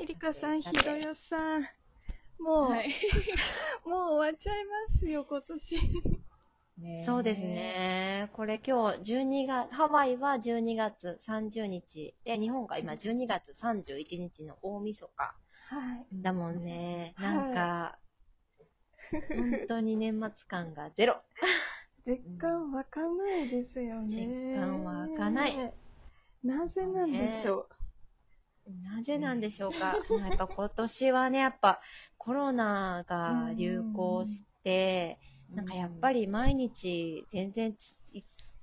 エリカさん、ひろよさん。もう、はい。もう終わっちゃいますよ、今年。ねそうです。ね。これ今日12月、ハワイは12月30日で、日本が今12月31日の大晦日はい。だもんね。はいなんか、本当に年末感がゼロ。実感湧かないですよね。実感湧かない。なぜなんでしょなぜなんでしょうか？まあやっぱ今年はね、やっぱコロナが流行して、なんかやっぱり毎日全然や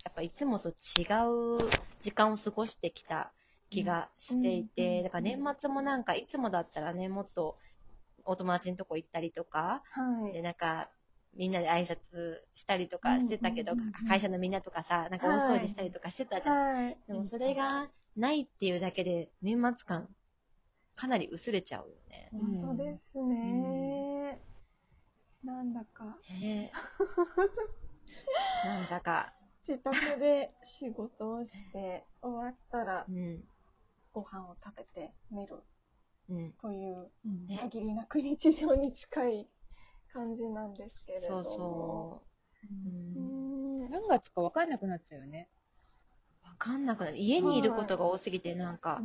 っぱいつもと違う時間を過ごしてきた気がしていうんて、だから年末もなんかいつもだったらね、もっとお友達のとこ行ったりとか、う。はい。でなんかみんなで挨拶したりとかしてたけど、うんうんうんうん会社のみんなとかさ、なんか大掃除したりとかしてたじゃん。はい。でもそれがないっていうだけで年末感かなり薄れちゃうよね。本当ですね。なんだか、ね なんだか、自宅で仕事をして、終わったらうん、ご飯を食べて寝るうん。という、ね限りなく日常に近い感じなんですけれどそうも。そう。うんう。ん。何月か分かんなくなっちゃうよね。わかんなくなる。家にいることが多すぎて、なんか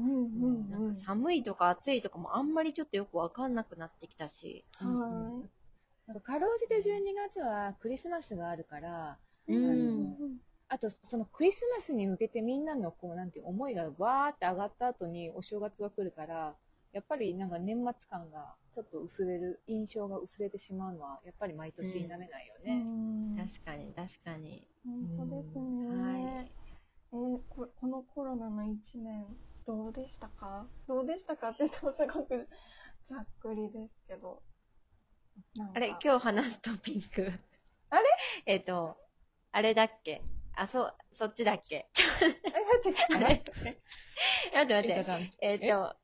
寒いとか暑いとかもあんまりちょっとよくわかんなくなってきたし。はい。なんかかろうじて12月はクリスマスがあるから、うん。あとそのクリスマスに向けてみんなのこうなんていう思いがわーって上がった後にお正月が来るから、やっぱりなんか年末感がちょっと薄れる、印象が薄れてしまうのは、やっぱり毎年否めないようね。ん確かに、確かに。本当ですね。はい。えーここのコロナの1年どうでしたか？どうでしたかって言ってもすごく ざっくりですけど。あれ、今日話すトピック。あれ？えっと、あれだっけ？あ、そう、そっちだっけ？え、待って、待って待って。えっと、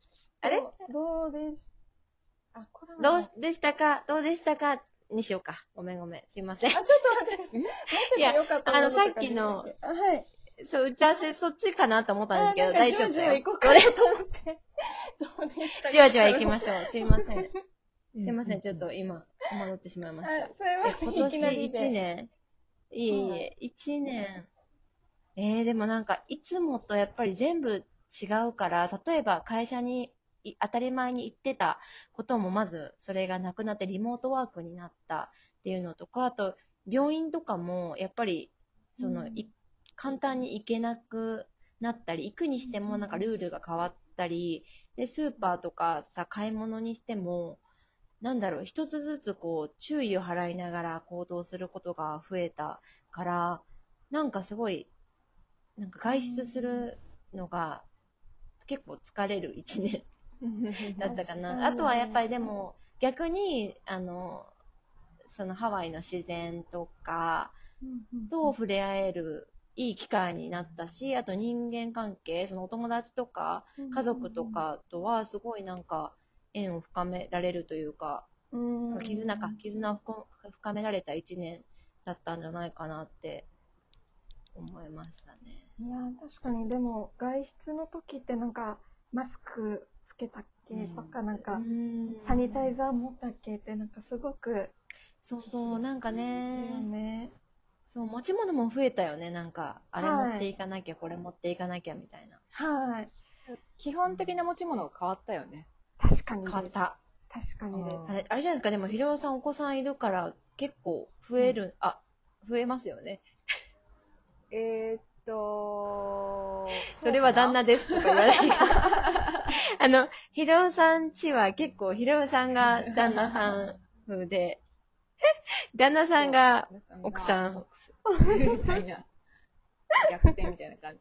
あれ？どうです？あ、コロナのどうでしたか？どうでしたか？にしようか。ごめんごめん。すいませんあ、。ちょっと待って。待っててよかったあのさっきのあ、はい。そう、打ち合わせそっちかなと思ったんですけど、大丈夫だよ。じわじわ行こうかなと思って。どうでしたか？じわじわ行きましょう。すいません。すうんいません。ちょっと今、戸惑ってしまいました。あ、すいまえせん。今年で1年。いえいえ、1年。えー、でもなんか、いつもとやっぱり全部違うから、例えば会社にい当たり前に行ってたこともまずそれがなくなってリモートワークになったっていうのとか、あと病院とかもやっぱりその、うんい簡単に行けなくなったり、行くにしてもなんかルールが変わったり、で、スーパーとかさ、買い物にしても、なんだろう、一つずつこう、注意を払いながら行動することが増えたから、なんかすごい、なんか外出するのが結構疲れる一年だったかな。あとはやっぱりでも、逆に、あの、そのハワイの自然とかと触れ合えるいい機会になったし、あと人間関係、そのお友達とか家族とかとはすごいなんか縁を深められるというか、うん、うん絆か、絆を深深められた一年だったんじゃないかなって思いましたね。いやー確かにでも外出の時ってなんかマスクつけたっけとかなんかサニタイザー持ったっけってなんかすごくそうそう、なんかね、ね。そう、持ち物も増えたよね。なんか、あれはい持っていかなきゃ、これ持っていかなきゃみたいな。はい。基本的な持ち物が変わったよね。確かに。変わった。確かにです。あれ、あれじゃないですか、でも、ひろおさんお子さんいるから、結構増える、あ、増えますよね。えー、っと、それは旦那ですとか言わない。あの、ひろおさんちは結構、ひろおさんが旦那さん風で、旦那さんが奥さん。みたいな。逆転みたいな感じ。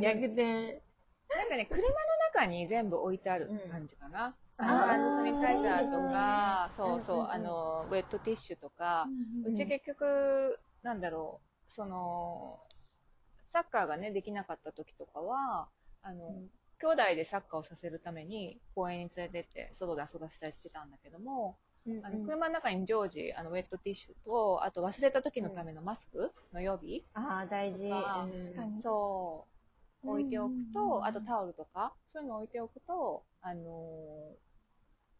逆転。なんかね、車の中に全部置いてある感じかな。うんあのハンドサニタイザーとあか、そうそう、あの、ウェットティッシュとか、うんうち結局、なんだろう、その、サッカーがね、できなかった時とかは、あの、うん兄弟でサッカーをさせるために公園に連れてって外で遊ばせたりしてたんだけども、あの車の中に常時あのウェットティッシュと、あと忘れた時のためのマスクの予備、ああ、大事。確かにそう、置いておくうんうんと、うんあとタオルとか、そういうの置いておくと、あの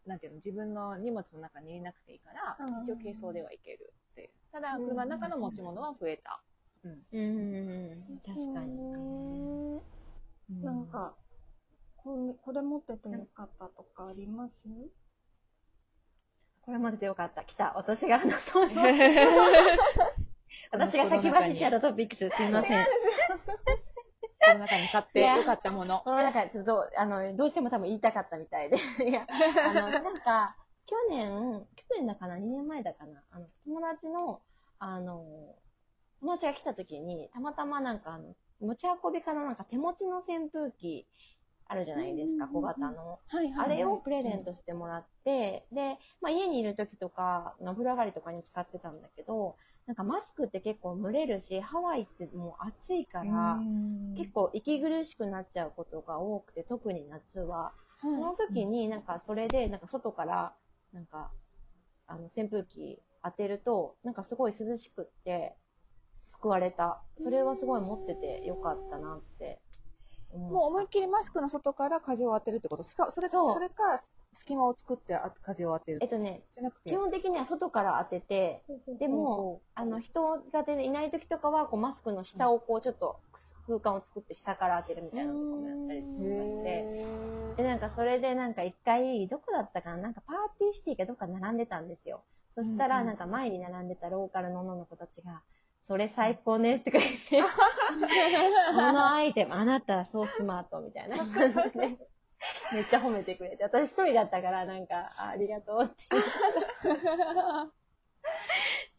ーなんていうの、自分の荷物の中に入れなくていいからうん、一応軽装ではいけるっていう。ただ、うん車の中の持ち物は増えた。うん。うんうんうん。確かに。に。なんか、これこれ持っててよかったとかあります？これまででよかった。来た。私が話そう。私が先走っちゃったトピックス。すいません。この中に買ってよかったもの。この中、ちょっと、あの、どうしても多分言いたかったみたいで。いや、あの、なんか、去年、去年だかな ?2 年前だかな？あの、友達の、あの、友達が来た時に、たまたまなんかあの、持ち運び可能なんか手持ちの扇風機あるじゃないですか、うんうんうん小型の。はいあれをプレゼントしてもらって、で、まあ、家にいる時とか、お風呂上がりとかに使ってたんだけど、なんかマスクって結構蒸れるし、ハワイってもう暑いから、結構息苦しくなっちゃうことが多くて、特に夏は。構その時になんかそれで、なんか外から、なんか、あの、扇風機当てると、なんかすごい涼しくって、救われた。それはすごい持っててよかったなって。もう思いっきりマスクの外から風を当てるってこと？そかそれそう。それか、隙間を作ってあ風を当てる。えっとね、じゃなくて？基本的には外から当てて、でも、あの、人が出ていない時とかは、こう、マスクの下をこう、ちょっと空間を作って下から当てるみたいなのとかもやったりとかして、へで、なんかそれでなんか一回、どこだったかななんかパーティーシティがどっか並んでたんですよ。そしたら、なんか前に並んでたローカルの女の子たちが、それ最高ねって言って、そのアイテム、あなたそうスマートみたいな感じで、めっちゃ褒めてくれて、私一人だったからなんか、あありがとうって言って。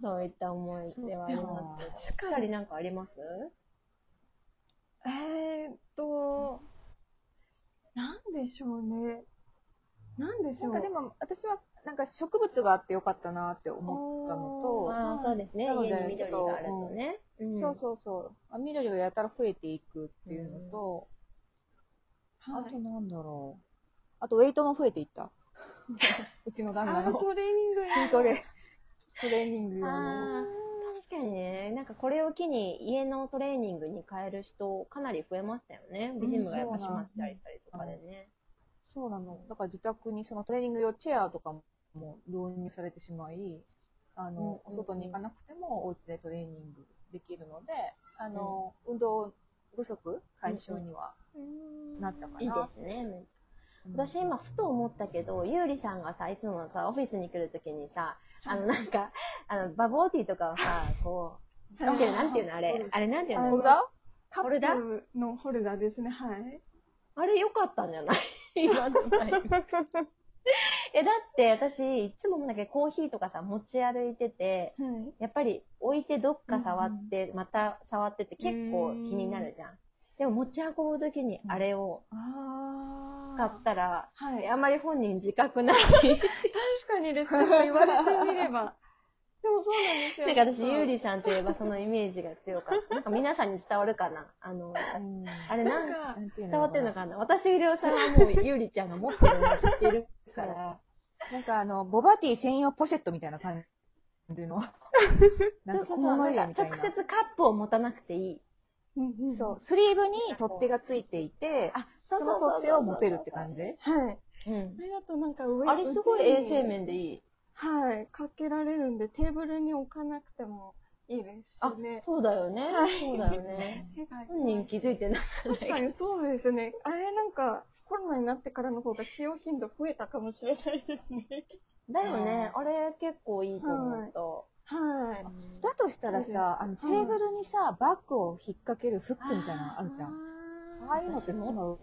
そういった思いではありますけど。しっかりなんかあります？えーっと、なんでしょうね。なんでしょう。なんかでも、私は、なんか植物があってよかったなって思ったのと、ああ、そうですね。なので家に緑があるとね。そうそうそうあ。緑がやたら増えていくっていうのと、はいあとなんだろう。あと、ウェイトも増えていった。うちの旦那の。トレーニング筋 トレ、トレーニング用の。確かにね、なんかこれを機に家のトレーニングに変える人かなり増えましたよね。ビジムがやっぱ閉まっちゃったりとかでね。そうなの。だから自宅にそのトレーニング用チェアとかも導入されてしまい、あの、うんうんうん。お外に行かなくてもお家でトレーニングできるので、あの、運動不足解消にはなったかな。いいですね。めっちゃうん。私今ふと思ったけど、ゆうりさんがさ、いつもさ、オフィスに来るときにさ、あのなんか、あの、バボーティーとかをさ、こう、なんていうの、なんていうの？あれ、あれなんていうの？ホルダカホルダー？ップのホルダーですね。はい。あれ良かったんじゃない？今のタイプえ、だって私、いつもなんかコーヒーとかさ、持ち歩いてて、はい。やっぱり置いてどっか触って、また触ってって結構気になるじゃん。でも持ち運ぶときにあれをあ使ったら、はい。あんまり本人自覚ないし、確かにですね。言われてみれば。でもそうなんですよ。なんか私、ゆうりさんといえばそのイメージが強かった。なんか皆さんに伝わるかな？あの、うんあれなんか伝わってるのかかな私とゆりおさんはもうゆうりちゃんが持ってるの知ってるから。な。なんかあの、ボバティ専用ポシェットみたいな感じの。そうそうそう。直接カップを持たなくていい。そう、スリーブに取っ手がついていて、あ、その取っ手を持てるって感じはい。うんあ。れだとなんか上あれすごい衛生面でいい。はい。かけられるんで、テーブルに置かなくてもいいですあしね、。そうだよねはい。そうだよね。本人気づいてない。確かにそうですね。あれなんか、コロナになってからの方が使用頻度増えたかもしれないですね。だよね。あれ結構いいと思った。はい。だとしたらさ、あの、テーブルにさ、バッグを引っ掛けるフックみたいなのあるじゃん。ああいうのっても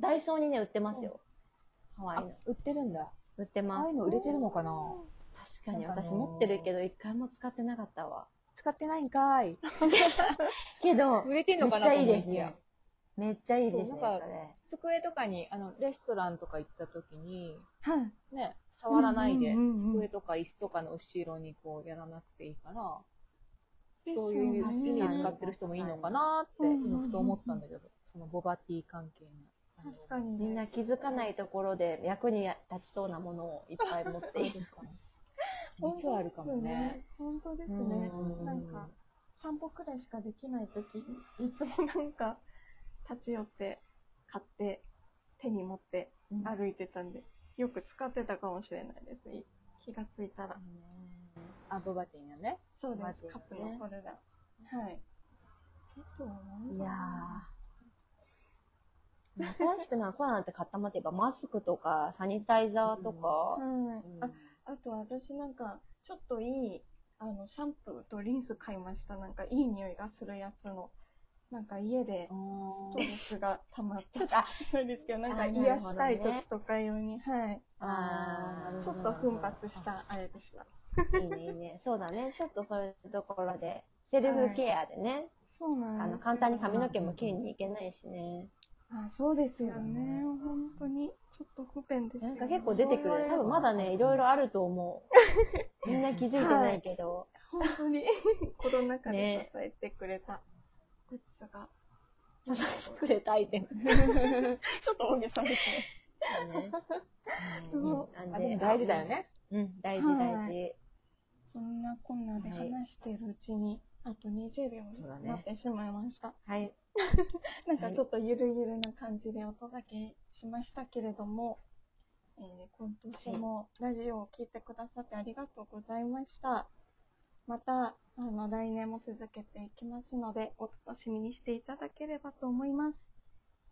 ダイソーにね、売ってますよ。ハワイあの。、売ってるんだ。売ってあますあいう。の売れてるのかな？確かになんかあのー私持ってるけど、一回も使ってなかったわ。使ってないんかい。けど、売れてんめっちゃいいです。めっちゃいいですね、そうなんか。机とかに、あの、レストランとか行った時に、はい。ね、触らないで、うんうんうんうん机とか椅子とかの後ろにこうやらなくていいから、そういう意味で使ってる人もいいのかなって、うんうんうんうん今ふと思ったんだけど、そのボバティ関係の。確かにね。みんな気づかないところで役に立ちそうなものをいっぱい持っている。実はあるかもね。本当ですね。うんなんか、散歩くらいしかできないとき、いつもなんか、立ち寄って、買って、手に持って歩いてたんで、よく使ってたかもしれないです。い気がついたら。あ、ボバティのね。そうです。ねカップのホルダー。はい。いやー。新しくな、コロナって買ったものってばマスクとかサニタイザーとか、はい。あ、うんあと私なんか、ちょっといい、あの、シャンプーとリンス買いました。なんかいい匂いがするやつの。なんか家でストレスが溜まって、ちょっと白いですけど、なんか癒したい時とか用に、はい。あーちょっと奮発したあれでした。いいね、いいね。そうだね。ちょっとそういうところで、セルフケアでね、そうなんですよあの、簡単に髪の毛も切りに行けないしね。あ、そうですよね。ね本当に、ちょっと不便ですよね。なんか結構出てくる。多分まだね、いろいろあると思う。みんな気づいてないけど。本当に、コロナ禍でね支えてくれたグッズが。支えてくれたアイテム。ちょっと大げさですね。だね。そうなんあでも大事だよ。ね。うん、大事大は事。そんなこんなで話しているうちに、あと20秒そうだねになってしまいました。はい。なんかちょっとゆるゆるな感じでお届けしましたけれども、えー今年もラジオを聞いてくださってありがとうございました。また、あの、来年も続けていきますので、お楽しみにしていただければと思います。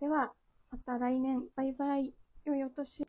では、また来年、バイバイ。良いお年を。